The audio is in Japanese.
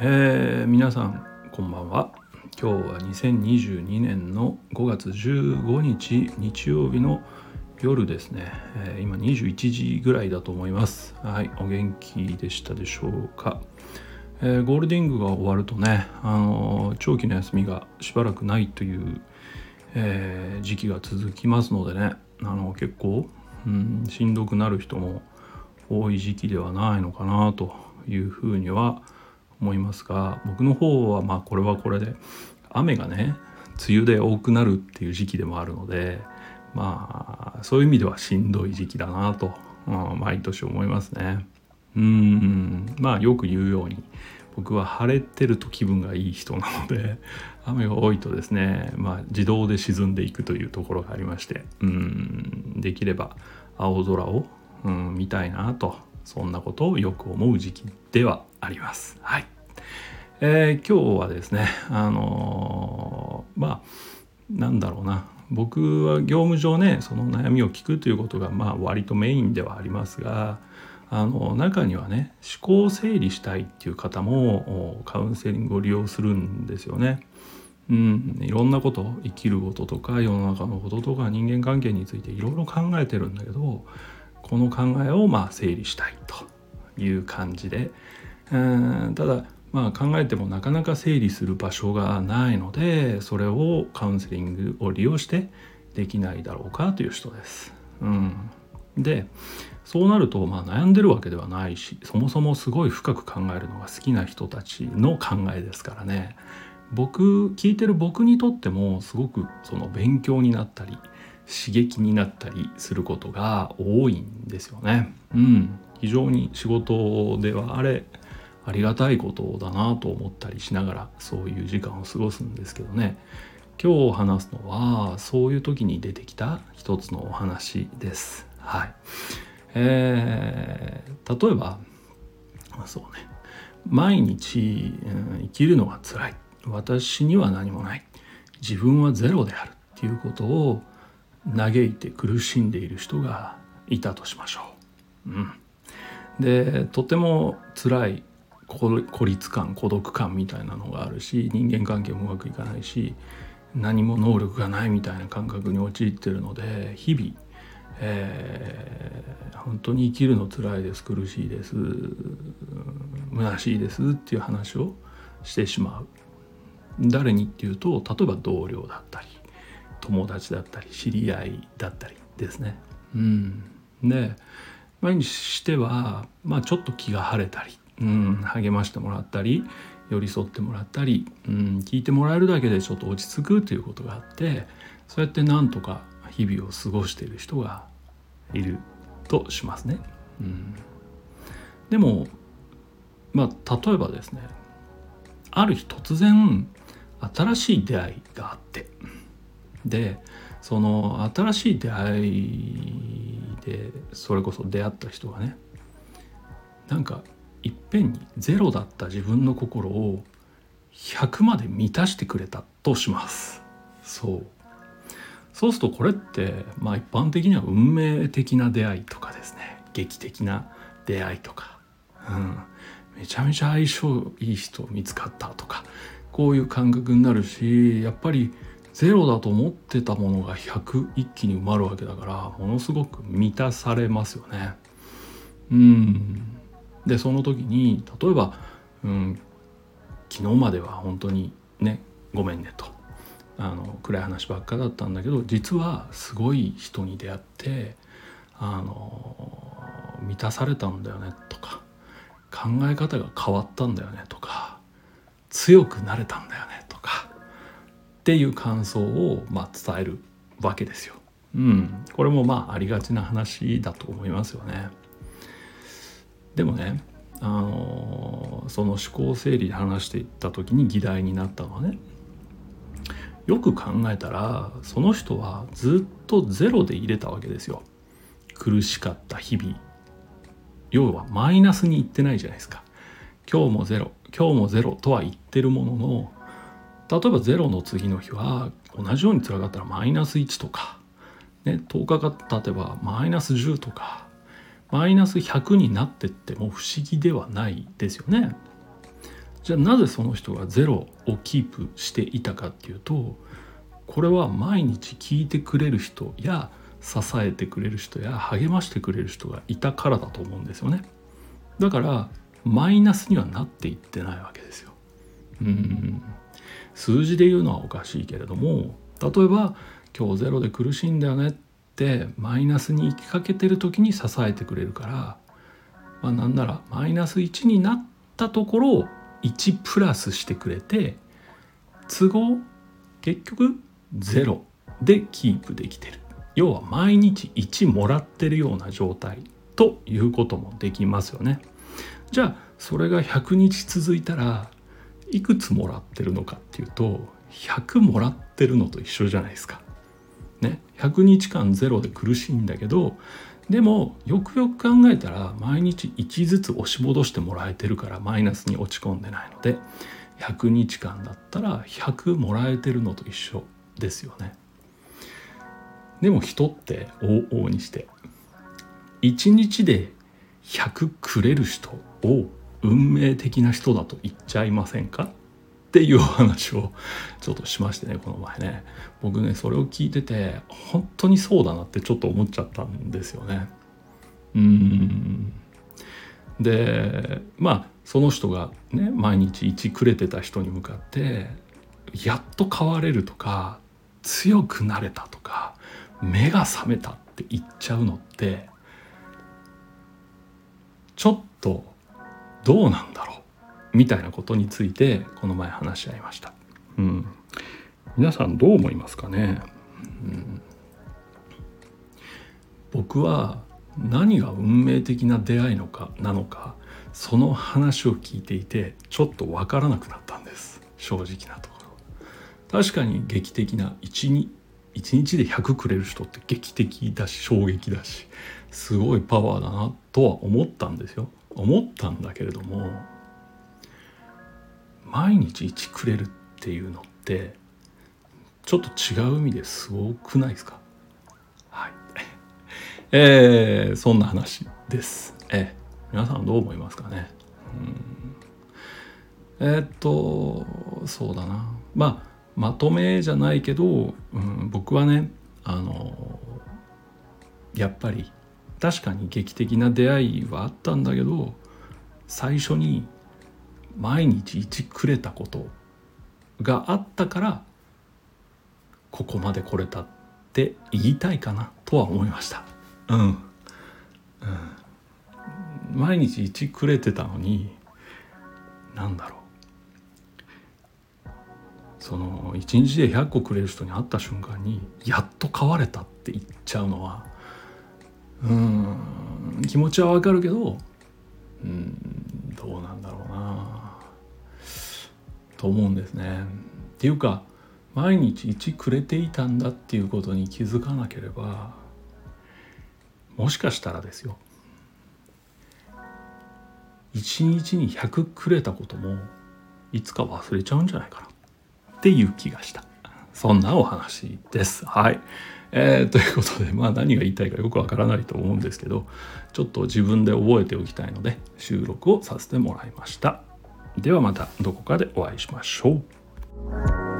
えー、皆さんこんばんは。今日は2022年の5月15日日曜日の夜ですね、えー、今21時ぐらいだと思います。はいお元気でしたでしょうか、えー、ゴールディークが終わるとね、あの長期の休みがしばらくないという、え時期が続きますのでねあの結構、うん、しんどくなる人も多い時期ではないのかなというふうには思いますが僕の方はまあこれはこれで雨がね梅雨で多くなるっていう時期でもあるのでまあそういう意味ではしんどい時期だなと、うん、毎年思いますね。うんまあよく言うように僕は晴れてると気分がいい人なので 雨が多いとですね、まあ、自動で沈んでいくというところがありましてうんできれば青空を、うん、見たいなとそんなことをよく思う時期ではあります。はい。えー、今日はですね、あのー、まあなんだろうな僕は業務上ねその悩みを聞くということがまあ割とメインではありますがあの中にはね思考を整理したいっていう方もカウンセリングを利用するんですよね。うん、いろんなこと生きることとか世の中のこととか人間関係についていろいろ考えてるんだけどこの考えをまあ整理したいという感じで、うん、ただまあ考えてもなかなか整理する場所がないのでそれをカウンセリングを利用してできないだろうかという人です。うん、でそうなるとまあ悩んでるわけではないしそもそもすごい深く考えるのが好きな人たちの考えですからね僕聞いてる僕にとってもすごくその勉強になったり刺激になったりすることが多いんですよね。うん、非常に仕事ではあれありがたいことだなと思ったりしながらそういう時間を過ごすんですけどね今日話すのはそういう時に出てきた一つのお話です。はい。えー、例えばそうね毎日、うん、生きるのが辛い私には何もない自分はゼロであるっていうことを嘆いて苦しんでいる人がいたとしましょう。うん、でとても辛い孤立感孤独感みたいなのがあるし人間関係もうまくいかないし何も能力がないみたいな感覚に陥ってるので日々、えー、本当に生きるの辛いです苦しいです虚しいですっていう話をしてしまう誰にっていうと例えば同僚だったり友達だったり知り合いだったりですね。うん、で毎日しては、まあ、ちょっと気が晴れたり、うん、励ましてもらったり寄り添ってもらったり、うん、聞いてもらえるだけでちょっと落ち着くということがあってそうやってなんとか日々を過ごしている人がいるとしますね。うん、でもまあ例えばですねある日突然新しい出会いがあってでその新しい出会いでそれこそ出会った人がねなんかいっぺんにゼロだった自分の心を100まで満たしてくれたとします。そう。そうするとこれってまあ一般的には運命的な出会いとかですね。劇的な出会いとか、うん、めちゃめちゃ相性いい人見つかったとか。こういう感覚になるしやっぱりゼロだと思ってたものが100一気に埋まるわけだからものすごく満たされますよね。うん。でその時に例えば、うん、昨日までは本当にねごめんねと。あの暗い話ばっかだったんだけど実はすごい人に出会ってあの満たされたんだよねとか考え方が変わったんだよねとか強くなれたんだよねとかっていう感想を、まあ、伝えるわけですよ。うん、これもまあありがちな話だと思いますよね。でもねあのその思考整理で話していった時に議題になったのはねよく考えたらその人はずっとゼロで入れたわけですよ。苦しかった日々。要はマイナスにいってないじゃないですか。今日もゼロ今日もゼロとは言ってるものの例えばゼロの次の日は同じように辛かったらマイナス1とか。ね、10日が経てばマイナス10とか。マイナス100になってっても不思議ではないですよね。じゃあなぜその人がゼロをキープしていたかっていうとこれは毎日聞いてくれる人や支えてくれる人や励ましてくれる人がいたからだと思うんですよね。だからマイナスにはなっていってないわけですよ。うん数字で言うのはおかしいけれども例えば今日ゼロで苦しいんだよねってマイナスに行きかけてる時に支えてくれるから、まあ、なんならマイナス1になったところを1プラスしてくれて都合結局0でキープできてる。要は毎日1もらってるような状態ということもできますよね。じゃあそれが100日続いたらいくつもらってるのかっていうと100もらってるのと一緒じゃないですか。ね、100日間ゼロで苦しいんだけどでもよくよく考えたら毎日1ずつ押し戻してもらえてるからマイナスに落ち込んでないので100日間だったら100もらえてるのと一緒ですよね。でも人って往々にして1日で100くれる人を運命的な人だと言っちゃいませんか？っていうお話をちょっとしましてねこの前ね僕ねそれを聞いてて本当にそうだなってちょっと思っちゃったんですよね。うんでまあその人がね毎日1くれてた人に向かってやっと変われるとか強くなれたとか目が覚めたって言っちゃうのってちょっとどうなんだろうみたいなことについてこの前話し合いました。うん、皆さんどう思いますかね、うん、僕は何が運命的な出会いのかなのかその話を聞いていてちょっと分からなくなったんです。正直なところ。確かに劇的な1日1日で100くれる人って劇的だし衝撃だしすごいパワーだなとは思ったんですよ。思ったんだけれども毎日1くれるっていうのってちょっと違う意味ですごくないですか？はい。えー、そんな話です。えー、皆さんどう思いますかね？うん。えー、っとそうだな。まあまとめじゃないけど、うん、僕はねあのやっぱり確かに劇的な出会いはあったんだけど最初に毎日1くれたことがあったからここまで来れたって言いたいかなとは思いました。うん、うん、毎日1くれてたのに何だろう。その1日で100個くれる人に会った瞬間にやっと変われたって言っちゃうのはうん気持ちはわかるけどうんどうなんだろうなと思うんですね。っていうか毎日1くれていたんだっていうことに気づかなければもしかしたらですよ。1日に100くれたこともいつか忘れちゃうんじゃないかな。っていう気がした。そんなお話です。はい。えー、ということで、まあ、何が言いたいかよくわからないと思うんですけどちょっと自分で覚えておきたいので収録をさせてもらいました。ではまたどこかでお会いしましょう。